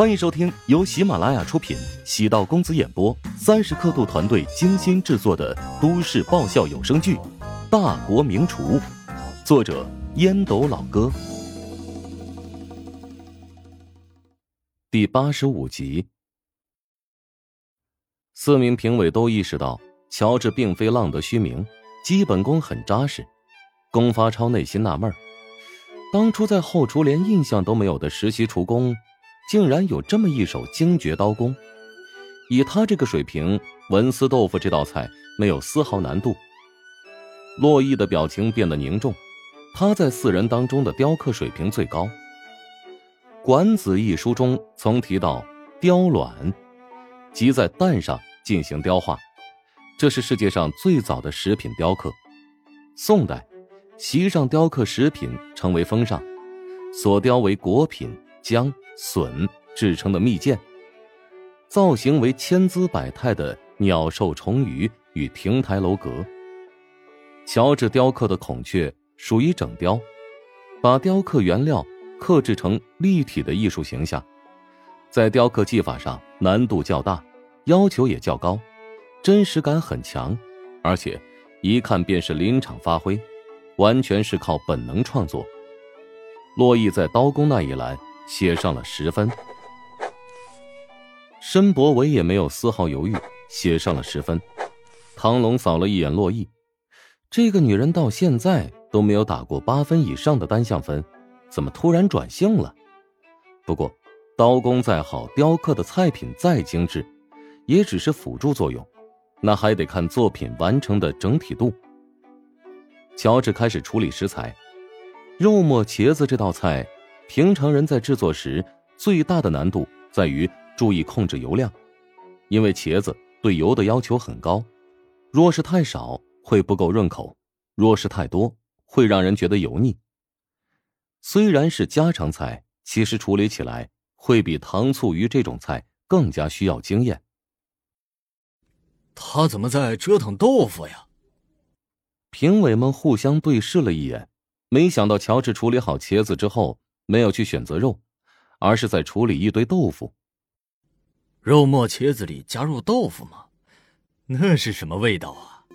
欢迎收听由喜马拉雅出品、喜道公子演播、三十刻度团队精心制作的都市爆笑有声剧《大国名厨》，作者烟斗老哥，第八十五集。四名评委都意识到，乔治并非浪得虚名，基本功很扎实。龚发超内心纳闷当初在后厨连印象都没有的实习厨工。竟然有这么一手精绝刀工，以他这个水平，文思豆腐这道菜没有丝毫难度。洛毅的表情变得凝重，他在四人当中的雕刻水平最高。《管子》一书中曾提到雕卵，即在蛋上进行雕画，这是世界上最早的食品雕刻。宋代，席上雕刻食品成为风尚，所雕为果品。姜笋制成的蜜饯，造型为千姿百态的鸟兽虫鱼与亭台楼阁。乔治雕刻的孔雀属于整雕，把雕刻原料刻制成立体的艺术形象，在雕刻技法上难度较大，要求也较高，真实感很强，而且一看便是临场发挥，完全是靠本能创作。洛毅在刀工那一栏。写上了十分，申博伟也没有丝毫犹豫，写上了十分。唐龙扫了一眼洛毅，这个女人到现在都没有打过八分以上的单项分，怎么突然转性了？不过，刀工再好，雕刻的菜品再精致，也只是辅助作用，那还得看作品完成的整体度。乔治开始处理食材，肉末茄子这道菜。平常人在制作时，最大的难度在于注意控制油量，因为茄子对油的要求很高，若是太少会不够润口，若是太多会让人觉得油腻。虽然是家常菜，其实处理起来会比糖醋鱼这种菜更加需要经验。他怎么在折腾豆腐呀？评委们互相对视了一眼，没想到乔治处理好茄子之后。没有去选择肉，而是在处理一堆豆腐。肉末茄子里加入豆腐吗？那是什么味道啊？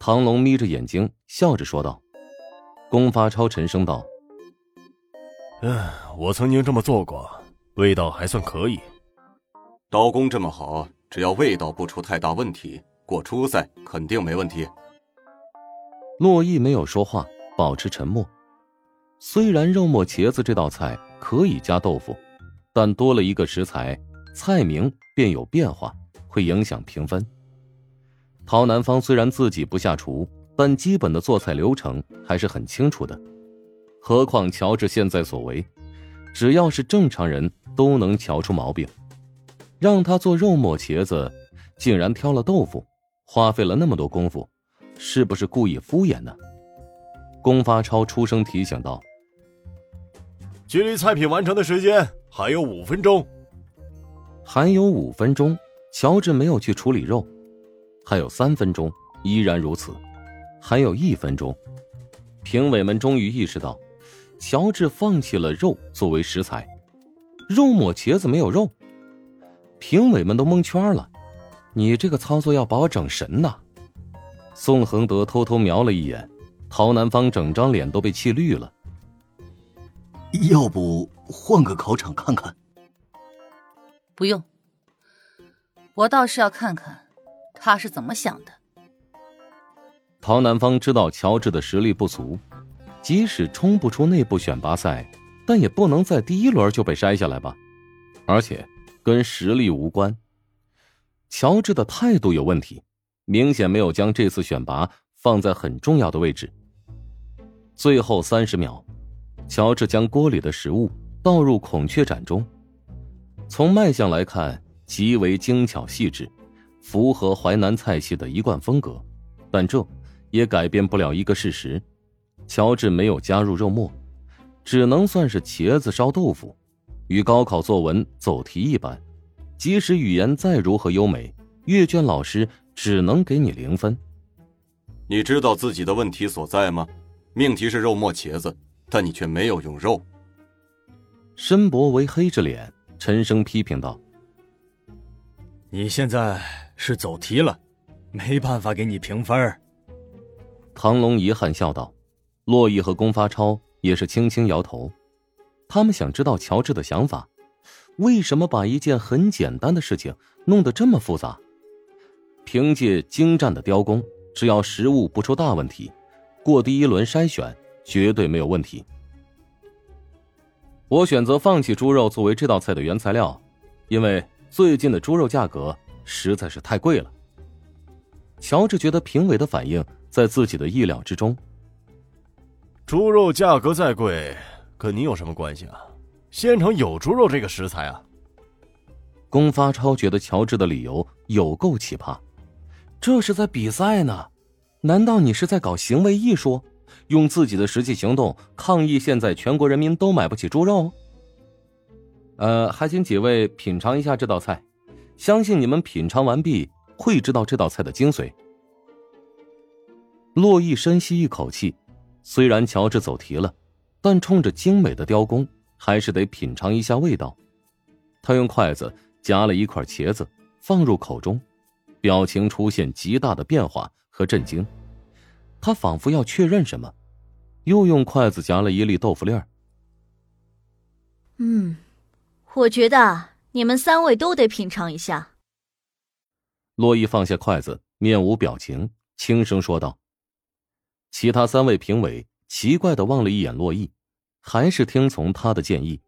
唐龙眯着眼睛笑着说道。龚发超沉声道：“嗯，我曾经这么做过，味道还算可以。刀工这么好，只要味道不出太大问题，过初赛肯定没问题。”洛毅没有说话，保持沉默。虽然肉末茄子这道菜可以加豆腐，但多了一个食材，菜名便有变化，会影响评分。陶南方虽然自己不下厨，但基本的做菜流程还是很清楚的。何况乔治现在所为，只要是正常人都能瞧出毛病。让他做肉末茄子，竟然挑了豆腐，花费了那么多功夫，是不是故意敷衍呢？龚发超出声提醒道：“距离菜品完成的时间还有五分钟。还有五分钟，乔治没有去处理肉。还有三分钟，依然如此。还有一分钟，评委们终于意识到，乔治放弃了肉作为食材。肉抹茄子没有肉，评委们都蒙圈了。你这个操作要把我整神呐！宋恒德偷偷瞄了一眼。陶南方整张脸都被气绿了。要不换个考场看看？不用，我倒是要看看他是怎么想的。陶南方知道乔治的实力不足，即使冲不出内部选拔赛，但也不能在第一轮就被筛下来吧？而且跟实力无关。乔治的态度有问题，明显没有将这次选拔。放在很重要的位置。最后三十秒，乔治将锅里的食物倒入孔雀盏中。从卖相来看，极为精巧细致，符合淮南菜系的一贯风格。但这也改变不了一个事实：乔治没有加入肉末，只能算是茄子烧豆腐，与高考作文走题一般。即使语言再如何优美，阅卷老师只能给你零分。你知道自己的问题所在吗？命题是肉末茄子，但你却没有用肉。申博维黑着脸，沉声批评道：“你现在是走题了，没办法给你评分。”唐龙遗憾笑道。洛毅和龚发超也是轻轻摇头，他们想知道乔治的想法，为什么把一件很简单的事情弄得这么复杂？凭借精湛的雕工，只要食物不出大问题，过第一轮筛选绝对没有问题。我选择放弃猪肉作为这道菜的原材料，因为最近的猪肉价格实在是太贵了。乔治觉得评委的反应在自己的意料之中。猪肉价格再贵，跟你有什么关系啊？现场有猪肉这个食材啊。龚发超觉得乔治的理由有够奇葩。这是在比赛呢，难道你是在搞行为艺术，用自己的实际行动抗议现在全国人民都买不起猪肉？呃，还请几位品尝一下这道菜，相信你们品尝完毕会知道这道菜的精髓。洛毅深吸一口气，虽然乔治走题了，但冲着精美的雕工，还是得品尝一下味道。他用筷子夹了一块茄子，放入口中。表情出现极大的变化和震惊，他仿佛要确认什么，又用筷子夹了一粒豆腐粒儿。嗯，我觉得你们三位都得品尝一下。洛伊放下筷子，面无表情，轻声说道。其他三位评委奇怪的望了一眼洛伊，还是听从他的建议。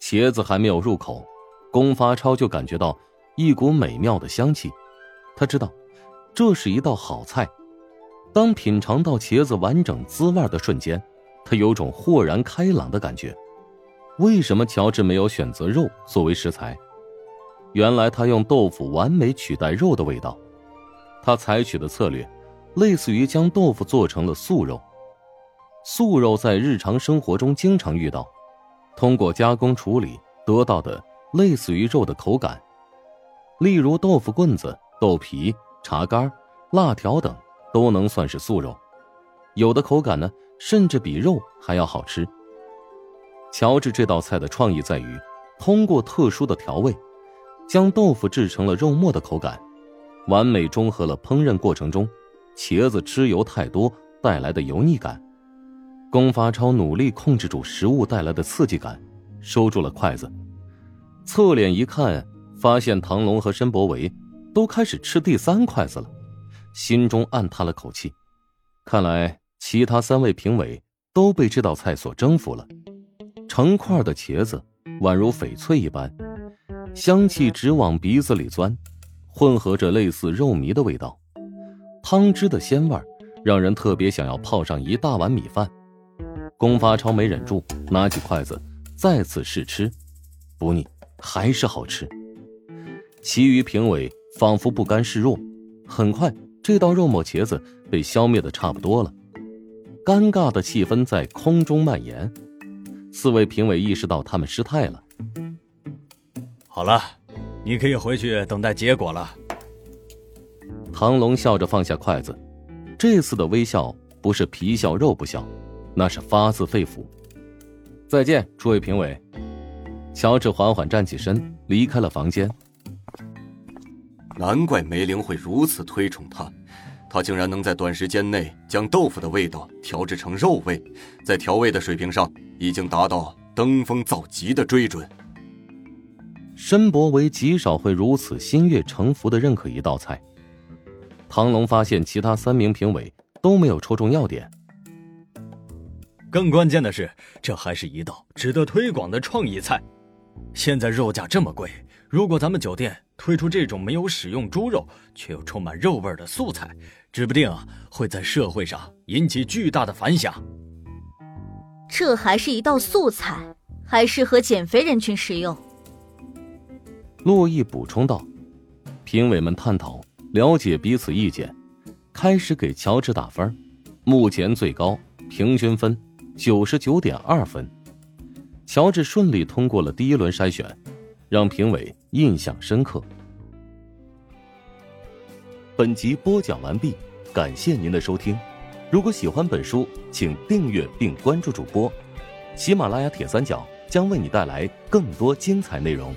茄子还没有入口，龚发超就感觉到一股美妙的香气。他知道，这是一道好菜。当品尝到茄子完整滋味的瞬间，他有种豁然开朗的感觉。为什么乔治没有选择肉作为食材？原来他用豆腐完美取代肉的味道。他采取的策略，类似于将豆腐做成了素肉。素肉在日常生活中经常遇到，通过加工处理得到的类似于肉的口感，例如豆腐棍子。豆皮、茶干、辣条等都能算是素肉，有的口感呢，甚至比肉还要好吃。乔治这道菜的创意在于，通过特殊的调味，将豆腐制成了肉末的口感，完美中和了烹饪过程中茄子吃油太多带来的油腻感。龚发超努力控制住食物带来的刺激感，收住了筷子，侧脸一看，发现唐龙和申博维。都开始吃第三筷子了，心中暗叹了口气。看来其他三位评委都被这道菜所征服了。成块的茄子宛如翡翠一般，香气直往鼻子里钻，混合着类似肉糜的味道。汤汁的鲜味让人特别想要泡上一大碗米饭。龚发超没忍住，拿起筷子再次试吃，不腻，还是好吃。其余评委。仿佛不甘示弱，很快这道肉末茄子被消灭的差不多了。尴尬的气氛在空中蔓延，四位评委意识到他们失态了。好了，你可以回去等待结果了。唐龙笑着放下筷子，这次的微笑不是皮笑肉不笑，那是发自肺腑。再见，诸位评委。乔治缓缓站起身，离开了房间。难怪梅玲会如此推崇他，他竟然能在短时间内将豆腐的味道调制成肉味，在调味的水平上已经达到登峰造极的追准。申博维极少会如此心悦诚服的认可一道菜。唐龙发现其他三名评委都没有戳中要点。更关键的是，这还是一道值得推广的创意菜。现在肉价这么贵，如果咱们酒店……推出这种没有使用猪肉却又充满肉味的素菜，指不定会在社会上引起巨大的反响。这还是一道素菜，还适合减肥人群食用。洛毅补充道。评委们探讨，了解彼此意见，开始给乔治打分。目前最高平均分九十九点二分，乔治顺利通过了第一轮筛选。让评委印象深刻。本集播讲完毕，感谢您的收听。如果喜欢本书，请订阅并关注主播。喜马拉雅铁三角将为你带来更多精彩内容。